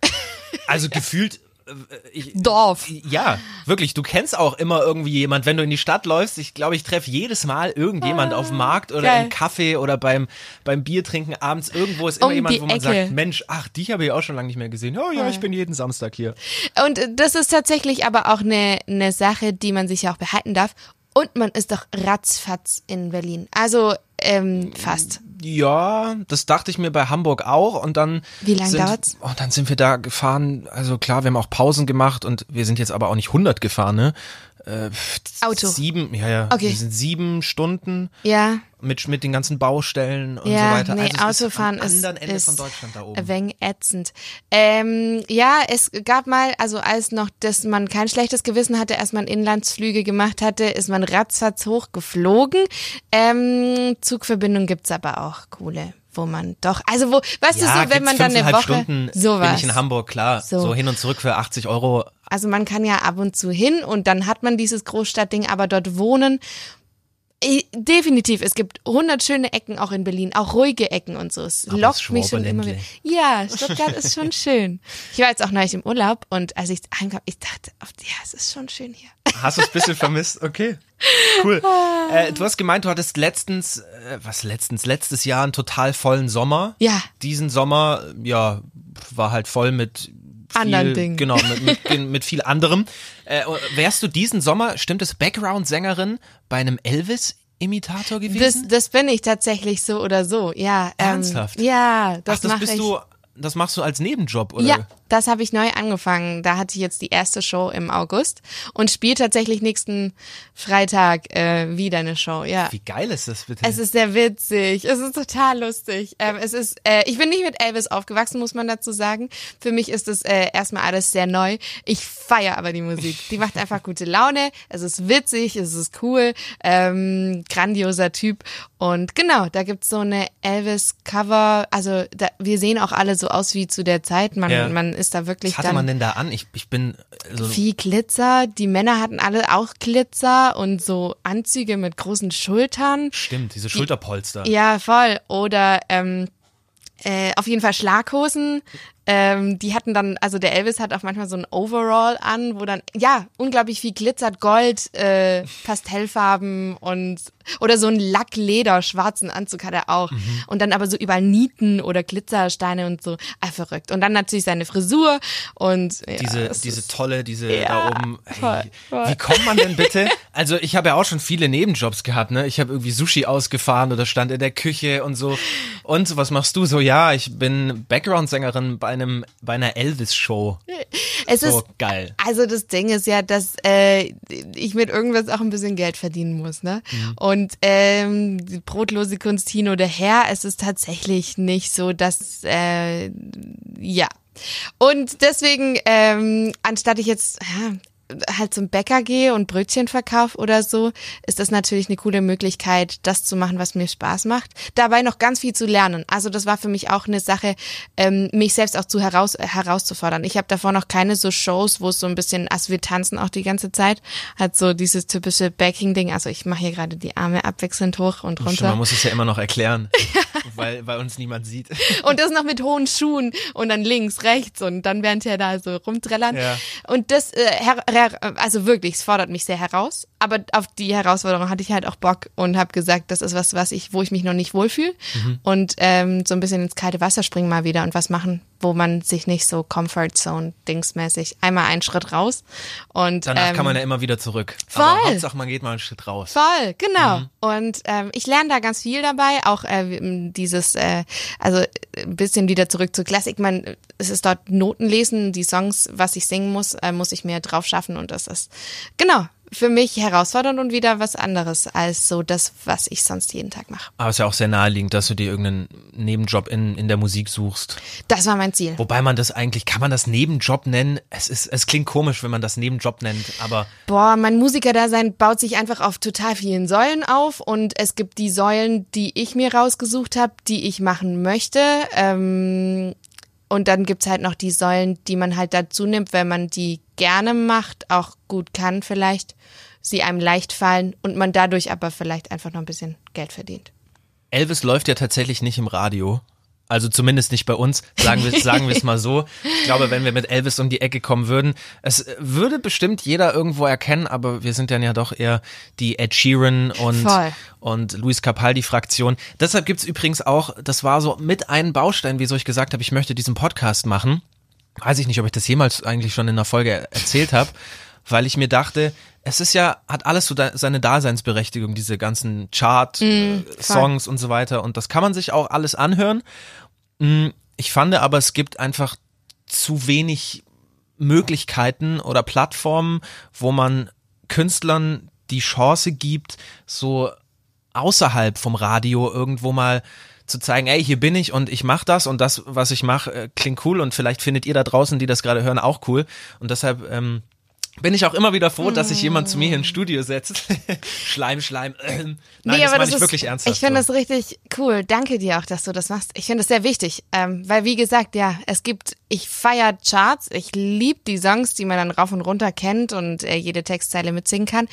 Also [laughs] gefühlt ich, Dorf. Ja, wirklich. Du kennst auch immer irgendwie jemand, wenn du in die Stadt läufst. Ich glaube, ich treffe jedes Mal irgendjemand auf dem Markt oder geil. im Café oder beim, beim Biertrinken abends. Irgendwo ist immer Um jemand, wo man Ecke. sagt, Mensch, ach, dich habe ich auch schon lange nicht mehr gesehen. Oh ja, ich bin jeden Samstag hier. Und äh, das ist tatsächlich aber auch eine, eine Sache, die man sich ja auch behalten darf. Und man ist doch ratzfatz in Berlin. Also ähm, fast. Ja, das dachte ich mir bei Hamburg auch und dann Wie lang sind, dauert's? Und dann sind wir da gefahren. Also klar, wir haben auch Pausen gemacht und wir sind jetzt aber auch nicht 100 gefahren, ne? Äh, Auto. Sieben, ja, ja. Okay. Sind sieben Stunden Ja, mit, mit den ganzen Baustellen und ja, so weiter. nee, also Autofahren ist am ist, anderen Ende ist von Deutschland da ein oben. wenig ätzend. Ähm, ja, es gab mal, also als noch, dass man kein schlechtes Gewissen hatte, als man Inlandsflüge gemacht hatte, ist man ratzfatz hochgeflogen. Ähm, Zugverbindung gibt's aber auch coole, wo man doch, also wo, weißt du so, wenn man dann eine Woche, Stunden sowas. bin ich in Hamburg, klar. So. So. hin und zurück für 80 Euro. Also man kann ja ab und zu hin und dann hat man dieses Großstadtding, aber dort wohnen. Definitiv, es gibt hundert schöne Ecken auch in Berlin, auch ruhige Ecken und so. Es Aber lockt mich schon immer wieder. Ja, Stuttgart ist schon [laughs] schön. Ich war jetzt auch neulich im Urlaub und als ich ankam, ich dachte, ja, es ist schon schön hier. Hast du es ein bisschen vermisst? Okay. Cool. Äh, du hast gemeint, du hattest letztens, äh, was letztens, letztes Jahr einen total vollen Sommer. Ja. Diesen Sommer, ja, war halt voll mit viel, Anderen Dingen. Genau, mit, mit, mit viel anderem. Äh, wärst du diesen Sommer, stimmt es, Background-Sängerin bei einem Elvis-Imitator Das, gewesen? das bin ich tatsächlich so oder so, ja. Ähm, Ernsthaft? Ja, das, Ach, das bist ich. du, das machst du als Nebenjob, oder? Ja, das habe ich neu angefangen. Da hatte ich jetzt die erste Show im August und spiele tatsächlich nächsten Freitag äh, wieder eine Show. Ja. Wie geil ist das bitte? Es ist sehr witzig. Es ist total lustig. Ähm, es ist, äh, ich bin nicht mit Elvis aufgewachsen, muss man dazu sagen. Für mich ist es äh, erstmal alles sehr neu. Ich feiere aber die Musik. Die macht einfach [laughs] gute Laune. Es ist witzig, es ist cool, ähm, grandioser Typ. Und genau, da gibt's so eine Elvis-Cover. Also da, wir sehen auch alle so aus wie zu der Zeit. Man, Ja. man ist da wirklich Was hatte dann man denn da an? Ich, ich bin so viel Glitzer. Die Männer hatten alle auch Glitzer und so Anzüge mit großen Schultern. stimmt, diese Schulterpolster. Ja, voll. Oder ähm, äh, auf jeden Fall Schlaghosen. Ähm, die hatten dann, also der Elvis hat auch manchmal so ein Overall an, wo dann, ja, unglaublich viel glitzert, Gold, äh, Pastellfarben und oder so ein Lackleder, schwarzen Anzug hat er auch. Mhm. Und dann aber so überall Nieten oder Glitzersteine und so. Ah, verrückt. Und dann natürlich seine Frisur und ja, diese, es diese ist- tolle, diese Ja, da oben. voll, Hey, voll. Wie kommt man denn bitte? [laughs] Also ich habe ja auch schon viele Nebenjobs gehabt, ne? Ich habe irgendwie Sushi ausgefahren oder stand in der Küche und so. Und so, was machst du so? Ja, ich bin Background-Sängerin bei einem, bei einer Elvis-Show. es So ist geil. Also das Ding ist ja, dass äh, ich mit irgendwas auch ein bisschen Geld verdienen muss, ne? Und ähm, die brotlose Kunst hin oder her, es ist tatsächlich nicht so, dass äh, ja. Und deswegen, ähm, anstatt ich jetzt ja, halt zum Bäcker gehe und Brötchen verkaufe oder so, ist das natürlich eine coole Möglichkeit, das zu machen, was mir Spaß macht. Dabei noch ganz viel zu lernen. Also das war für mich auch eine Sache, ähm, mich selbst auch zu heraus, herauszufordern. Ich habe davor noch keine so Shows, wo es so ein bisschen, also wir tanzen auch die ganze Zeit, hat so dieses typische Backing-Ding. Also ich mache hier gerade die Arme abwechselnd hoch und runter. man muss es ja immer noch erklären, [laughs] weil, weil uns niemand sieht. [laughs] Und das noch mit hohen Schuhen und dann links, rechts und dann während er da so rumträllern. Ja. Und das, äh, her, her, also wirklich, es fordert mich sehr heraus. Aber auf die Herausforderung hatte ich halt auch Bock und habe gesagt, das ist was, was ich, wo ich mich noch nicht wohlfühle. Mhm. Und ähm, so ein bisschen ins kalte Wasser springen mal wieder und was machen, wo man sich nicht so Comfort Zone dingsmäßig einmal einen Schritt raus. Und Danach ähm, kann man ja immer wieder zurück. voll. Aber Hauptsache, man geht mal einen Schritt raus. Voll, genau. Mhm. Und ähm, ich lerne da ganz viel dabei, auch äh, dieses, äh, also äh, ein bisschen wieder zurück zur Klassik. Man, es ist dort Noten lesen, die Songs, was ich singen muss, äh, muss ich mir drauf schaffen und das ist genau für mich herausfordernd und wieder was anderes als so das, was ich sonst jeden Tag mache. Aber es ist ja auch sehr naheliegend, dass du dir irgendeinen Nebenjob in, in der Musik suchst. Das war mein Ziel. Wobei man das eigentlich, kann man das Nebenjob nennen? Es ist, es klingt komisch, wenn man das Nebenjob nennt, aber Boah, mein Musikerdasein baut sich einfach auf total vielen Säulen auf und es gibt die Säulen, die ich mir rausgesucht habe, die ich machen möchte. Ähm, und dann gibt's halt noch die Säulen, die man halt dazu nimmt, wenn man die gerne macht, auch gut kann vielleicht, sie einem leicht fallen und man dadurch aber vielleicht einfach noch ein bisschen Geld verdient. Elvis läuft ja tatsächlich nicht im Radio. Also zumindest nicht bei uns, sagen wir sagen wir es mal so. Ich glaube, wenn wir mit Elvis um die Ecke kommen würden, es würde bestimmt jeder irgendwo erkennen, aber wir sind dann ja doch eher die Ed Sheeran und, Voll. und Luis Capaldi-Fraktion. Deshalb gibt's übrigens auch, das war so mit einem Baustein, wieso ich gesagt habe, ich möchte diesen Podcast machen. Weiß ich nicht, ob ich das jemals eigentlich schon in einer Folge erzählt habe, weil ich mir dachte, es ist ja, hat alles so da, seine Daseinsberechtigung, diese ganzen Chart-Songs und so weiter. Und das kann man sich auch alles anhören. Mm, Ich fand aber, es gibt einfach zu wenig Möglichkeiten oder Plattformen, wo man Künstlern die Chance gibt, so außerhalb vom Radio irgendwo mal zu zeigen, ey, hier bin ich und ich mache das und das, was ich mache, äh, klingt cool und vielleicht findet ihr da draußen, die das gerade hören, auch cool. Und deshalb ähm, bin ich auch immer wieder froh, dass sich jemand zu mir hier ins Studio setzt. [laughs] Schleim, Schleim. [clears throat] Nein, das meine ich wirklich ernsthaft. Ich finde so. das richtig cool. Danke dir auch, dass du das machst. Ich finde das sehr wichtig, ähm, weil wie gesagt, ja, es gibt, ich feier Charts, ich lieb die Songs, die man dann rauf und runter kennt und äh, jede Textzeile mitsingen kann.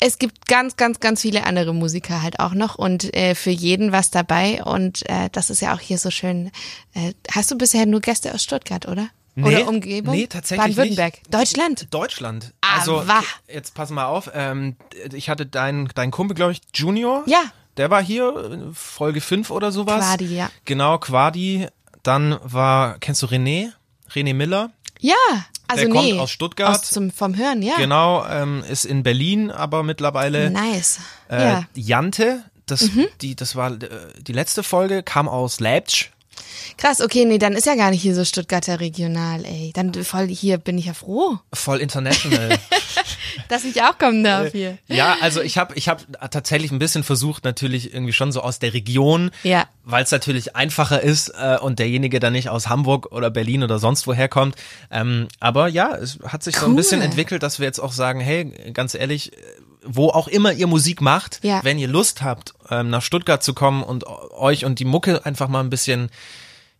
Es gibt ganz, ganz, ganz viele andere Musiker halt auch noch und äh, für jeden was dabei und äh, das ist ja auch hier so schön. Äh, hast du bisher nur Gäste aus Stuttgart, oder? Oder Umgebung? Nee, tatsächlich Baden-Württemberg. Deutschland. Deutschland. Ah, also wah. jetzt pass mal auf. Ähm, ich hatte deinen dein Kumpel, glaube ich, Junior. Ja. Der war hier, Folge 5 oder sowas. Quadi, ja. Genau, Quadi. Dann war, kennst du René? René Miller. Ja, also Der kommt nee. aus Stuttgart. Aus zum, vom Hören, ja. Genau, ähm, ist in Berlin, aber mittlerweile Nice. äh, ja. Mhm. Jante. Das, die, das war äh, die letzte Folge, kam aus Leipzig. Krass, okay, nee, dann ist ja gar nicht hier so Stuttgarter regional, ey. Dann voll hier bin ich ja froh, Voll international. [laughs] dass ich auch kommen darf hier. Ja, also ich habe ich hab tatsächlich ein bisschen versucht, natürlich irgendwie schon so aus der Region, Ja. weil es natürlich einfacher ist äh, und derjenige dann nicht aus Hamburg oder Berlin oder sonst woher kommt. Ähm, aber ja, es hat sich so ein Cool. bisschen entwickelt, dass wir jetzt auch sagen, hey, ganz ehrlich, äh, wo auch immer ihr Musik macht, Ja. wenn ihr Lust habt, ähm, nach Stuttgart zu kommen und euch und die Mucke einfach mal ein bisschen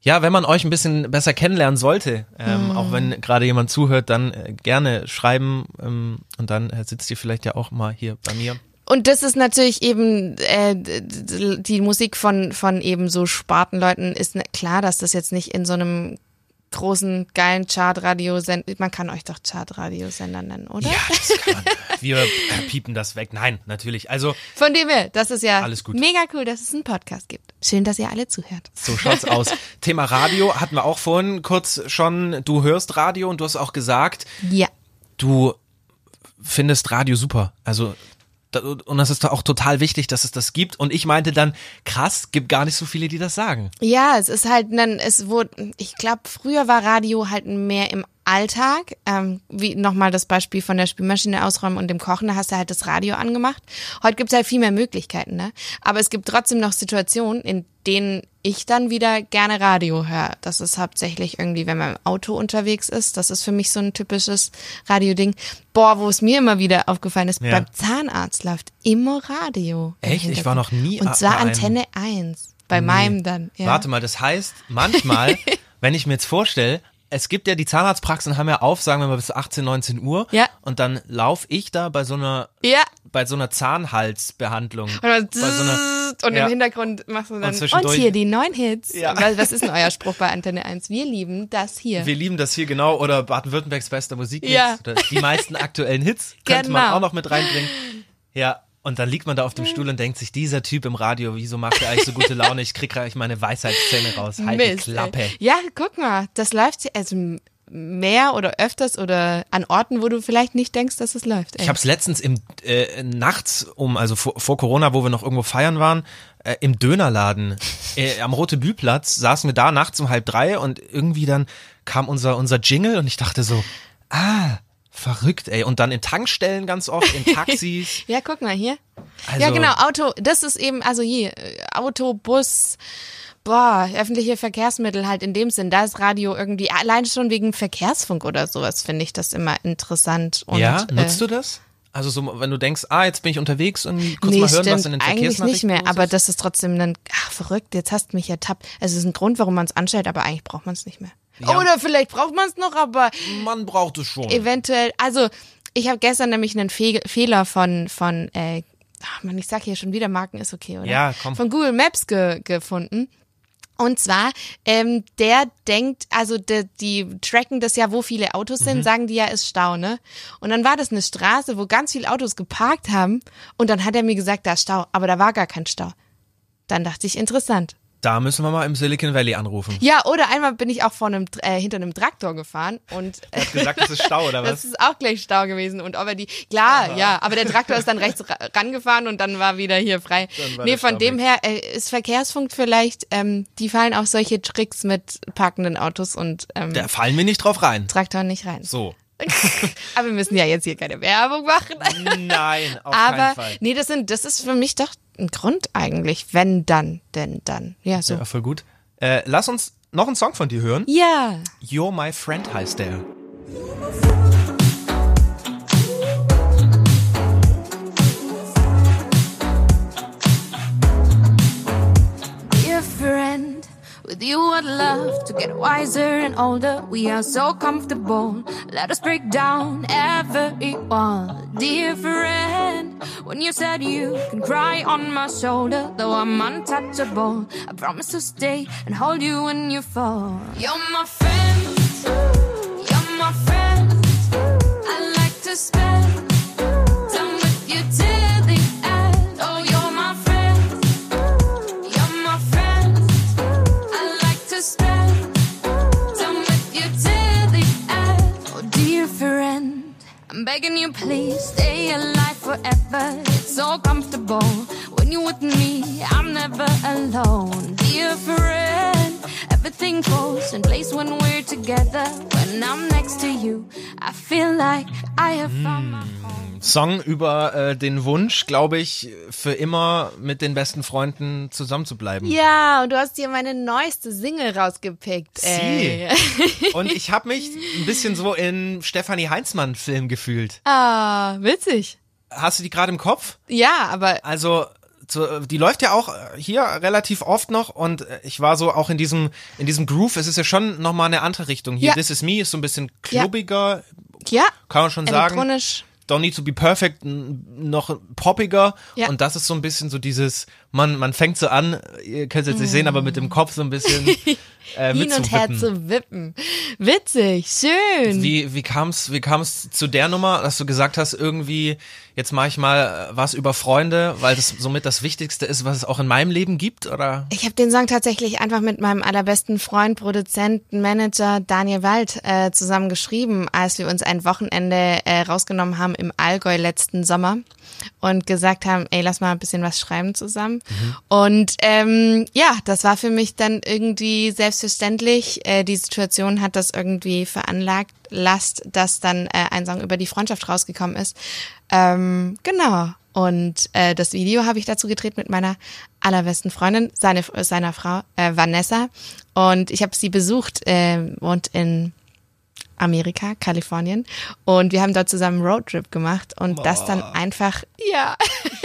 ja, wenn man euch ein bisschen besser kennenlernen sollte, ähm, Mhm. auch wenn gerade jemand zuhört, dann äh, gerne schreiben ähm, und dann äh, sitzt ihr vielleicht ja auch mal hier bei mir. Und das ist natürlich eben äh, die Musik von von eben so Spartenleuten ist ne, klar, dass das jetzt nicht in so einem großen geilen Chartradio-Sender, man kann euch doch Chartradiosender nennen, oder? Ja, das kann man. Wir äh, piepen das weg. Nein, natürlich. Also Von dem her, das ist ja Alles gut. mega cool, dass es einen Podcast gibt. Schön, dass ihr alle zuhört. so schaut's aus. [laughs] Thema Radio hatten wir auch vorhin kurz schon. Du hörst Radio und du hast auch gesagt, Ja. du findest Radio super. Also und das ist auch total wichtig, dass es das gibt. Und ich meinte dann, krass, gibt gar nicht so viele, die das sagen. Ja, es ist halt dann, es wurde, ich glaube, früher war Radio halt mehr im Alltag. Ähm, wie nochmal das Beispiel von der Spülmaschine ausräumen und dem Kochen, da hast du halt das Radio angemacht. Heute gibt's halt viel mehr Möglichkeiten, ne? Aber es gibt trotzdem noch Situationen, in denen ich dann wieder gerne Radio höre. Das ist hauptsächlich irgendwie, wenn man im Auto unterwegs ist. Das ist für mich so ein typisches Radioding. Boah, wo es mir immer wieder aufgefallen ist, Ja. beim Zahnarzt läuft immer Radio. Echt? Ich war noch nie Und zwar. Antenne 1. Bei meinem dann. Ja. Warte mal, das heißt, manchmal, [laughs] wenn ich mir jetzt vorstelle, es gibt ja die Zahnarztpraxen haben ja auf, sagen wir mal bis 18, 19 Uhr. Ja. Und dann laufe ich da bei so einer, Ja. bei so einer Zahnhalsbehandlung. Und, dann so einer, und ja. im Hintergrund machst du dann, Und und, hier die neuen Hits. Ja. Was, ist denn euer Spruch bei Antenne 1? Wir lieben das hier. Wir lieben das hier genau oder Baden-Württembergs bester Musik. Ja. Oder die meisten aktuellen Hits könnte man Genau. auch noch mit reinbringen. Ja. Und dann liegt man da auf dem Stuhl und denkt sich, dieser Typ im Radio, wieso macht er eigentlich so gute Laune? Ich krieg gleich meine Weisheitszähne raus. Halt die Mist, Klappe. ey. Ja, guck mal, das läuft also mehr oder öfters oder an Orten, wo du vielleicht nicht denkst, dass es läuft. Ey. Ich habe es letztens im äh, nachts um, also vor, vor Corona, wo wir noch irgendwo feiern waren, äh, im Dönerladen äh, am Rote Bühlplatz saßen wir da nachts um halb drei und irgendwie dann kam unser unser Jingle und ich dachte so, ah, verrückt, ey. Und dann in Tankstellen ganz oft, in [laughs] Taxis. ja, guck mal hier. Also, ja, genau, Auto, das ist eben, also hier, äh, Auto, Bus, boah, öffentliche Verkehrsmittel halt in dem Sinn. Da ist Radio irgendwie, allein schon wegen Verkehrsfunk oder sowas, finde ich das immer interessant. Und, Ja, nutzt äh, du das? Also so, wenn du denkst, ah, jetzt bin ich unterwegs und kurz nee, mal hören, stimmt, was in den eigentlich nicht Verkehrsnachrichten mehr, aber das ist trotzdem dann, ach, verrückt, jetzt hast du mich ertappt. Es ist ein Grund, warum man es anstellt, aber eigentlich braucht man es nicht mehr. Ja. Oder vielleicht braucht man es noch, aber man braucht es schon. eventuell, also ich habe gestern nämlich einen Fe Fehler von, von äh, ach man, ich sag hier schon wieder, Marken ist okay, oder? Ja, komm. Von Google Maps ge gefunden. Und zwar, ähm, der denkt, also de, die tracken das ja, wo viele Autos sind, sagen die ja, ist Stau, ne? Und dann war das eine Straße, wo ganz viele Autos geparkt haben. Und dann hat er mir gesagt, da ist Stau, aber da war gar kein Stau. Dann dachte ich, interessant. Da müssen wir mal im Silicon Valley anrufen. Ja, oder einmal bin ich auch vor einem, äh, hinter einem Traktor gefahren und Er hat gesagt, das ist Stau oder [laughs] das was? ist auch gleich Stau gewesen. Und ob er die, klar, ja, aber der Traktor ist dann rechts ra- rangefahren und dann war wieder hier frei. Nee, von Stau dem her äh, ist Verkehrsfunk vielleicht, ähm, die fallen auf solche Tricks mit parkenden Autos und ähm, Da fallen wir nicht drauf rein. Traktoren nicht rein. So. [laughs] Aber wir müssen ja jetzt hier keine Werbung machen. Nein, auf Aber keinen Fall. nee, das sind, das ist für mich doch ein Grund eigentlich. Wenn dann, denn dann. Ja, so. Ja, voll gut. Äh, lass uns noch einen Song von dir hören. Ja. You're My Friend heißt der. Love to get wiser and older. We are so comfortable. Let us break down every wall. Dear friend, when you said you can cry on my shoulder, though I'm untouchable, I promise to stay and hold you when you fall. You're my friend. You're my friend. I like to spend begging you, please stay alive forever. It's so comfortable when you're with me. I'm never alone, dear friend. Everything falls in place when we're together. When I'm next to you, I feel like I have found my hmm. home. Song über äh, den Wunsch, glaube ich, für immer mit den besten Freunden zusammenzubleiben. Ja, und du hast dir meine neueste Single rausgepickt. Ey. Und ich habe mich ein bisschen so in Stefanie Heinzmann-Film gefühlt. ah, witzig. Hast du die gerade im Kopf? Ja, aber Also so, die läuft ja auch hier relativ oft noch und ich war so auch in diesem in diesem Groove. Es ist ja schon noch mal eine andere Richtung. Hier Ja. This Is Me ist so ein bisschen klubbiger, ja, kann man schon sagen. elektronisch. Don't Need to Be Perfect noch poppiger Ja. und das ist so ein bisschen so dieses, man, man fängt so an, ihr könnt es jetzt nicht sehen, aber mit dem Kopf so ein bisschen [laughs] äh, Hin und her zu wippen. Witzig, schön. Wie, wie kam's, wie kam's zu der Nummer, dass du gesagt hast, irgendwie, jetzt mache ich mal äh, was über Freunde, weil das somit das Wichtigste ist, was es auch in meinem Leben gibt, oder? Ich habe den Song tatsächlich einfach mit meinem allerbesten Freund, Produzenten, Manager Daniel Wald äh, zusammen geschrieben, als wir uns ein Wochenende äh, rausgenommen haben im Allgäu letzten Sommer und gesagt haben, ey, lass mal ein bisschen was schreiben zusammen. Und ähm, ja, das war für mich dann irgendwie selbstverständlich. Äh, die Situation hat das irgendwie veranlagt, lasst, dass dann äh, ein Song über die Freundschaft rausgekommen ist. Ähm, genau. Und äh, das Video habe ich dazu gedreht mit meiner allerbesten Freundin, seine, seiner Frau äh, Vanessa. Und ich habe sie besucht, äh, wohnt in Amerika, Kalifornien. Und wir haben dort zusammen einen Roadtrip gemacht und das dann einfach, ja, [laughs]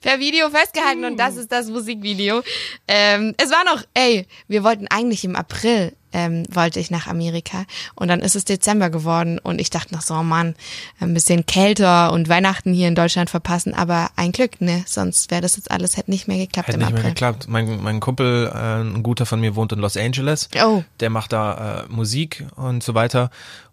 per Video festgehalten und das ist das Musikvideo. Ähm, es war noch, ey, wir wollten eigentlich im April, ähm, wollte ich nach Amerika und dann ist es Dezember geworden und ich dachte noch so, oh Mann, ein bisschen kälter und Weihnachten hier in Deutschland verpassen, aber ein Glück, ne, sonst wäre das jetzt alles, hätte nicht mehr geklappt Hätte im nicht mehr April. geklappt. Mein, mein Kumpel, äh, ein guter von mir, wohnt in Los Angeles. Oh. Der macht da äh, Musik und so weiter.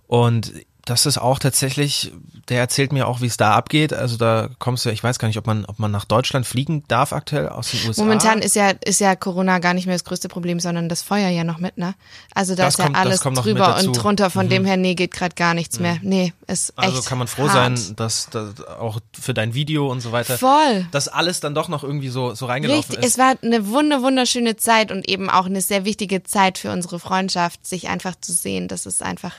Und das ist auch tatsächlich, der erzählt mir auch, wie es da abgeht. Also da kommst du, ich weiß gar nicht, ob man, ob man nach Deutschland fliegen darf aktuell aus den USA. Momentan ist ja, ist ja Corona gar nicht mehr das größte Problem, sondern das Feuer ja noch mit, ne? Also da Das ist ja kommt- das alles drüber. Mhm. und drunter, von dem her, nee, geht gerade gar nichts mehr. Nee, ist echt also kann man froh hart. sein, dass, dass auch für dein Video und so weiter, Voll. dass alles dann doch noch irgendwie so, so reingelaufen Richtig, ist. es war eine wunder, wunderschöne Zeit und eben auch eine sehr wichtige Zeit für unsere Freundschaft, sich einfach zu sehen. Das ist einfach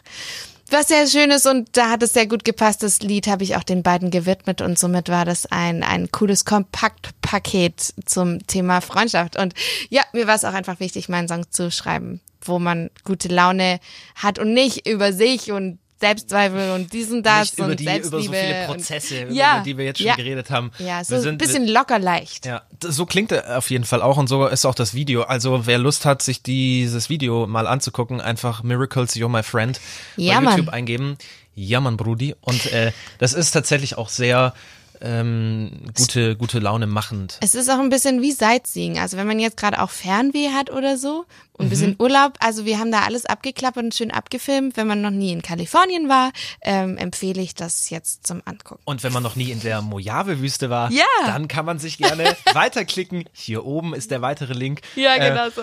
was sehr Schönes und da hat es sehr gut gepasst. Das Lied habe ich auch den beiden gewidmet und somit war das ein, ein cooles Kompaktpaket zum Thema Freundschaft. Und ja, mir war es auch einfach wichtig, meinen Song zu schreiben, wo man gute Laune hat und nicht über sich und Selbstzweifel und diesen das über und die, Selbstliebe. über so viele und- Prozesse, ja, über die wir jetzt schon ja, geredet haben. Ja, so wir ein sind, bisschen locker leicht. Ja, so klingt er auf jeden Fall auch und so ist auch das Video. Also wer Lust hat, sich dieses Video mal anzugucken, einfach Miracles You're My Friend Ja, bei YouTube Mann. eingeben. Ja, Mann, Brudi. Und äh, das ist tatsächlich auch sehr ähm, gute, gute Laune machend. Es ist auch ein bisschen wie Sightseeing. Also wenn man jetzt gerade auch Fernweh hat oder so und ein bisschen Urlaub, also wir haben da alles abgeklappert und schön abgefilmt. Wenn man noch nie in Kalifornien war, ähm, empfehle ich das jetzt zum Angucken. Und wenn man noch nie in der Mojave-Wüste war, Ja. dann kann man sich gerne [laughs] weiterklicken. Hier oben ist der weitere Link. Ja, Äh, genau so.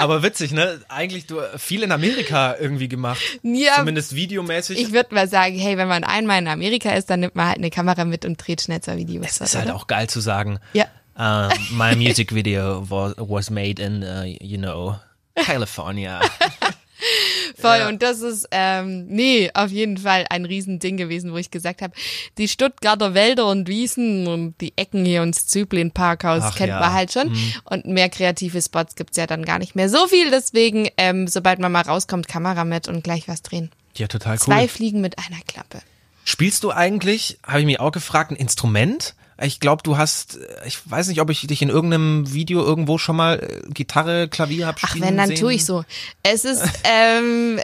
Aber witzig, ne? Eigentlich du viel in Amerika irgendwie gemacht. Ja. Zumindest videomäßig. Ich würde mal sagen, hey, wenn man einmal in Amerika ist, dann nimmt man halt eine Kamera mit und dreht schnell zwei Videos. es ist halt auch geil zu sagen. Ja. Uh, my music video was, was made in, uh, you know, California. [laughs] [laughs] Voll. Ja. Und das ist, ähm, nee, auf jeden Fall ein Riesending gewesen, wo ich gesagt habe, die Stuttgarter Wälder und Wiesen und die Ecken hier und Züblin Parkhaus Ach kennt ja. man halt schon. Und mehr kreative Spots gibt's ja dann gar nicht mehr so viel. Deswegen, ähm, sobald man mal rauskommt, Kamera mit und gleich was drehen. Ja, total cool. Zwei Fliegen mit einer Klappe. Spielst du eigentlich, habe ich mich auch gefragt, ein Instrument? Ich glaube, du hast, äh, ich weiß nicht, ob ich dich in irgendeinem Video irgendwo schon mal äh, Gitarre, Klavier hab Ach, spielen wenn, dann sehen. tue ich so. Es ist, [laughs] ähm,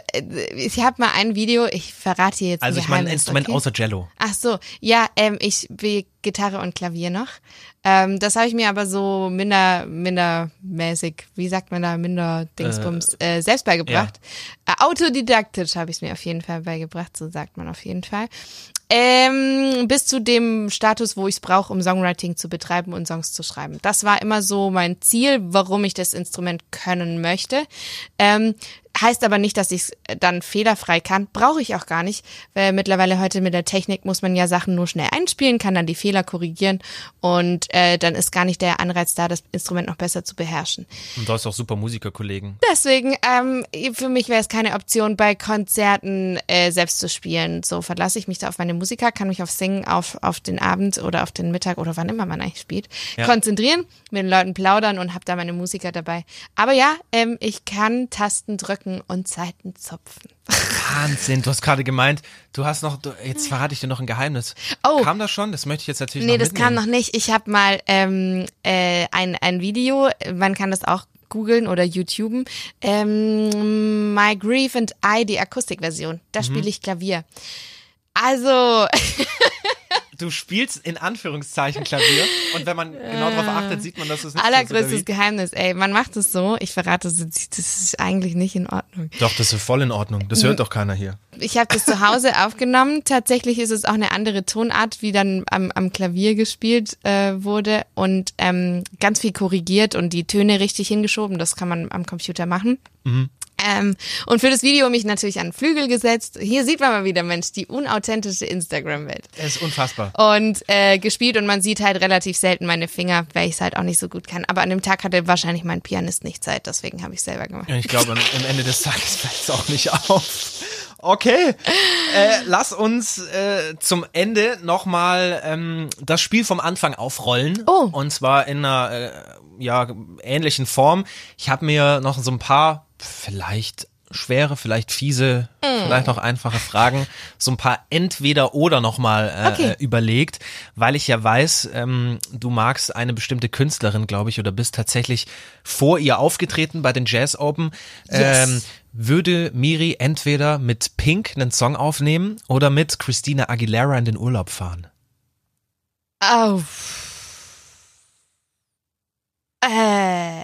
ich habe mal ein Video, ich verrate hier jetzt Also ich meine ein Instrument okay? außer Cello. Ach so, ja, ähm, ich will Gitarre und Klavier noch. Ähm, das habe ich mir aber so minder, mindermäßig, wie sagt man da, minder Dingsbums, äh, selbst beigebracht. Äh, autodidaktisch habe ich es mir auf jeden Fall beigebracht, so sagt man auf jeden Fall. Ähm, bis zu dem Status, wo ich es brauche, um Songwriting zu betreiben und Songs zu schreiben. Das war immer so mein Ziel, warum ich das Instrument können möchte. Ähm, heißt aber nicht, dass ich es dann fehlerfrei kann. Brauche ich auch gar nicht, weil mittlerweile heute mit der Technik muss man ja Sachen nur schnell einspielen, kann dann die Fehler korrigieren und äh, dann ist gar nicht der Anreiz da, das Instrument noch besser zu beherrschen. Und du hast auch super Musikerkollegen. Deswegen, ähm, für mich wäre es keine Option, bei Konzerten äh, selbst zu spielen. So verlasse ich mich da auf meine Musiker, kann mich auf Singen, auf, auf den Abend oder auf den Mittag oder wann immer man eigentlich spielt, Ja. konzentrieren, mit den Leuten plaudern und habe da meine Musiker dabei. Aber ja, ähm, ich kann Tasten drücken und Zeiten zupfen. Wahnsinn, du hast gerade gemeint, du hast noch, du, jetzt verrate ich dir noch ein Geheimnis. Oh. Kam das schon? Das möchte ich jetzt natürlich Nee, noch das kam noch nicht. Ich habe mal ähm, äh, ein, ein Video, man kann das auch googeln oder YouTuben. Ähm, My Grief and I, die Akustikversion. Da Mhm. spiele ich Klavier. Also, [laughs] Du spielst in Anführungszeichen Klavier und wenn man genau darauf achtet, sieht man, dass es nicht so ist, oder allergrößtes? Geheimnis, ey. Man macht es so, ich verrate es jetzt, das ist eigentlich nicht in Ordnung. Doch, das ist voll in Ordnung. Das Mhm. hört doch keiner hier. Ich habe das zu Hause [laughs] aufgenommen. Tatsächlich ist es auch eine andere Tonart, wie dann am, am Klavier gespielt äh, wurde und ähm, ganz viel korrigiert und die Töne richtig hingeschoben. Das kann man am Computer machen. Ähm, und für das Video mich natürlich an Flügel gesetzt. Hier sieht man mal wieder, Mensch, die unauthentische Instagram-Welt. Es ist unfassbar. Und äh, gespielt und man sieht halt relativ selten meine Finger, weil ich es halt auch nicht so gut kann. Aber an dem Tag hatte wahrscheinlich mein Pianist nicht Zeit, deswegen habe ich selber gemacht. Ich glaube, am am Ende des Tages [laughs] fällt es auch nicht auf. Okay, äh, lass uns äh, zum Ende nochmal ähm, das Spiel vom Anfang aufrollen. Oh. Und zwar in einer äh, ja, ähnlichen Form. Ich habe mir noch so ein paar, vielleicht schwere, vielleicht fiese, vielleicht noch einfache Fragen, so ein paar Entweder-Oder nochmal äh, Okay. überlegt, weil ich ja weiß, ähm, du magst eine bestimmte Künstlerin, glaube ich, oder bist tatsächlich vor ihr aufgetreten bei den Jazz Open. Yes. Ähm, würde Miri entweder mit Pink einen Song aufnehmen oder mit Christina Aguilera in den Urlaub fahren? Oh. Äh,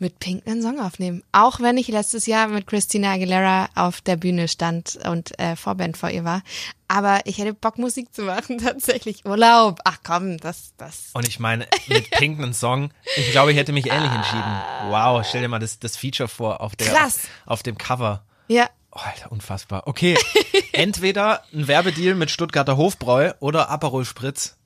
mit Pink einen Song aufnehmen. Auch wenn ich letztes Jahr mit Christina Aguilera auf der Bühne stand und äh, Vorband vor ihr war. Aber ich hätte Bock, Musik zu machen, [laughs] tatsächlich. Urlaub. Ach komm, das, das. Und ich meine, mit Pink einen Song, ich glaube, ich hätte mich ähnlich entschieden. Wow, stell dir mal das, das Feature vor auf, der, Krass. auf dem Cover. Ja. Oh, Alter, unfassbar. Okay, [laughs] entweder ein Werbedeal mit Stuttgarter Hofbräu oder Aperol Spritz.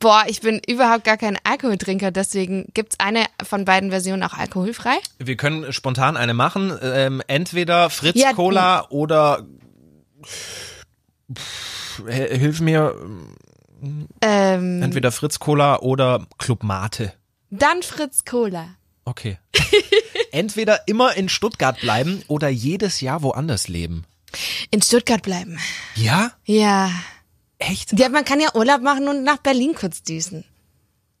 Boah, ich bin überhaupt gar kein Alkoholtrinker, deswegen gibt's eine von beiden Versionen auch alkoholfrei. Wir können spontan eine machen. Ähm, entweder Fritz Ja, Cola oder Pff, hilf mir, Ähm, entweder Fritz Cola oder Club Mate. dann Fritz Cola. Okay. [laughs] entweder immer in Stuttgart bleiben oder jedes Jahr woanders leben. In Stuttgart bleiben. Ja? Ja. Echt? Ja, man kann ja Urlaub machen und nach Berlin kurz düsen.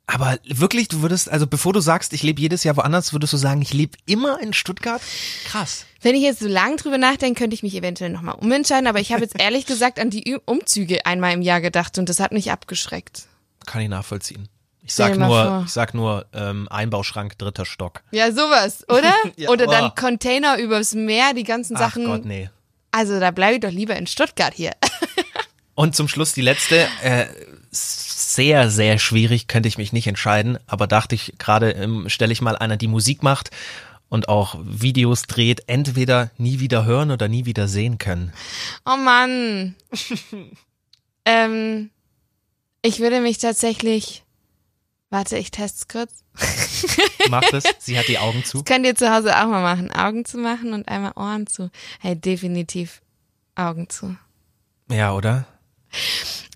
Aber wirklich, du würdest, also bevor du sagst, ich lebe jedes Jahr woanders, würdest du sagen, ich lebe immer in Stuttgart? Krass. Wenn ich jetzt so lang drüber nachdenke, könnte ich mich eventuell nochmal umentscheiden, aber ich habe jetzt [laughs] ehrlich gesagt an die Umzüge einmal im Jahr gedacht und das hat mich abgeschreckt. Kann ich nachvollziehen. Ich sag nur, vor. ich sag nur ähm, Einbauschrank, dritter Stock. Ja, sowas, oder? [laughs] Ja, oder dann boah. Container übers Meer, die ganzen Ach Sachen. Gott, nee. Also da bleibe ich doch lieber in Stuttgart hier. [laughs] Und zum Schluss die letzte, äh, sehr, sehr schwierig, könnte ich mich nicht entscheiden, aber dachte ich gerade, ähm, stelle ich mal einer, die Musik macht und auch Videos dreht, entweder nie wieder hören oder nie wieder sehen können. Oh Mann. [laughs] ähm, ich würde mich tatsächlich. Warte, ich teste kurz. [laughs] Macht es, sie hat die Augen zu. Das könnt ihr zu Hause auch mal machen. Augen zu machen und einmal Ohren zu. Hey, definitiv Augen zu. Ja, oder?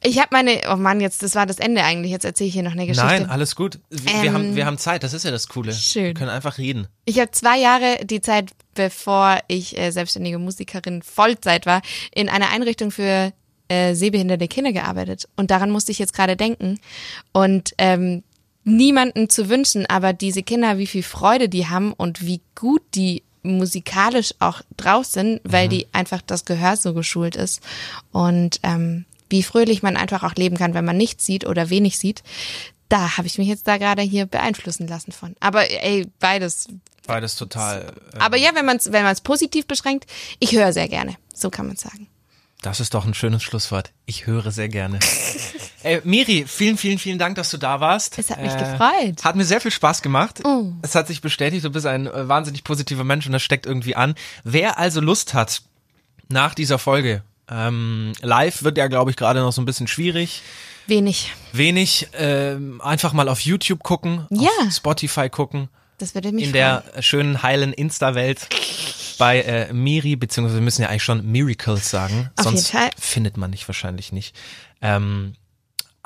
Ich habe meine, oh Mann, jetzt, das war das Ende eigentlich. Jetzt erzähle ich hier noch eine Geschichte. Nein, alles gut. Wir, Ähm, haben, wir haben Zeit, das ist ja das Coole. schön. Wir können einfach reden. Ich habe zwei Jahre die Zeit, bevor ich äh, selbstständige Musikerin Vollzeit war, in einer Einrichtung für äh, sehbehinderte Kinder gearbeitet. Und daran musste ich jetzt gerade denken. Und ähm, niemanden zu wünschen, aber diese Kinder, wie viel Freude die haben und wie gut die musikalisch auch drauf sind, weil die einfach das Gehör so geschult ist. Und ähm, wie fröhlich man einfach auch leben kann, wenn man nichts sieht oder wenig sieht. Da habe ich mich jetzt da gerade hier beeinflussen lassen von. Aber ey, beides Beides total. Äh, aber ja, wenn man es wenn man's positiv beschränkt, ich höre sehr gerne. So kann man sagen. Das ist doch ein schönes Schlusswort. Ich höre sehr gerne. [laughs] Ey, Miri, vielen, vielen, vielen Dank, dass du da warst. Es hat mich gefreut. Hat mir sehr viel Spaß gemacht. Oh. Es hat sich bestätigt, du bist ein äh, wahnsinnig positiver Mensch und das steckt irgendwie an. Wer also Lust hat, nach dieser Folge, ähm, live wird ja, glaube ich, gerade noch so ein bisschen schwierig. Wenig. Wenig, ähm, einfach mal auf YouTube gucken, Ja. auf Spotify gucken, Das würde mich in freuen. der schönen, heilen Insta-Welt bei äh, Miri, beziehungsweise wir müssen ja eigentlich schon Miracles sagen, Auf sonst jeden Fall. findet man dich wahrscheinlich nicht. Ähm,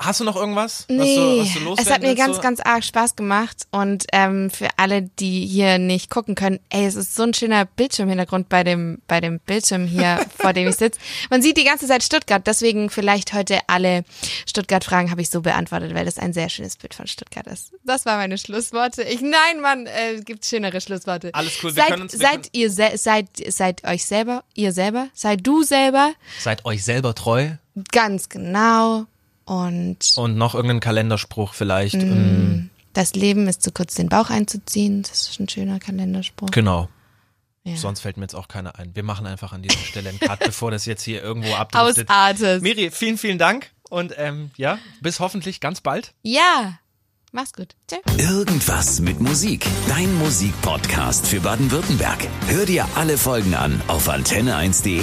hast du noch irgendwas, was Nee, du, was du loswerden es hat mir ganz, so? ganz arg Spaß gemacht und ähm, für alle, die hier nicht gucken können, ey, es ist so ein schöner Bildschirmhintergrund bei dem, bei dem Bildschirm hier, [laughs] vor dem ich sitze. Man sieht die ganze Zeit Stuttgart, deswegen vielleicht heute alle Stuttgart-Fragen habe ich so beantwortet, weil das ein sehr schönes Bild von Stuttgart ist. Das waren meine Schlussworte. Ich, nein, Mann, äh, gibt schönere Schlussworte. Alles cool, wir seid, können uns- seid ihr, se seid, seid euch selber, ihr selber, seid du selber, Seid euch selber treu ganz genau und und noch irgendeinen Kalenderspruch vielleicht. Mm. ähm, Das Leben ist zu kurz, den Bauch einzuziehen. Das ist ein schöner Kalenderspruch. Genau. Ja. Sonst fällt mir jetzt auch keiner ein. Wir machen einfach an dieser Stelle einen Cut, [laughs] bevor das jetzt hier irgendwo abdriftet. Ausartet. Miri, vielen, vielen Dank und ähm, ja, bis hoffentlich ganz bald. Ja. Mach's gut. Tschö. Irgendwas mit Musik. Dein Musikpodcast für Baden-Württemberg. Hör dir alle Folgen an auf antenne1.de.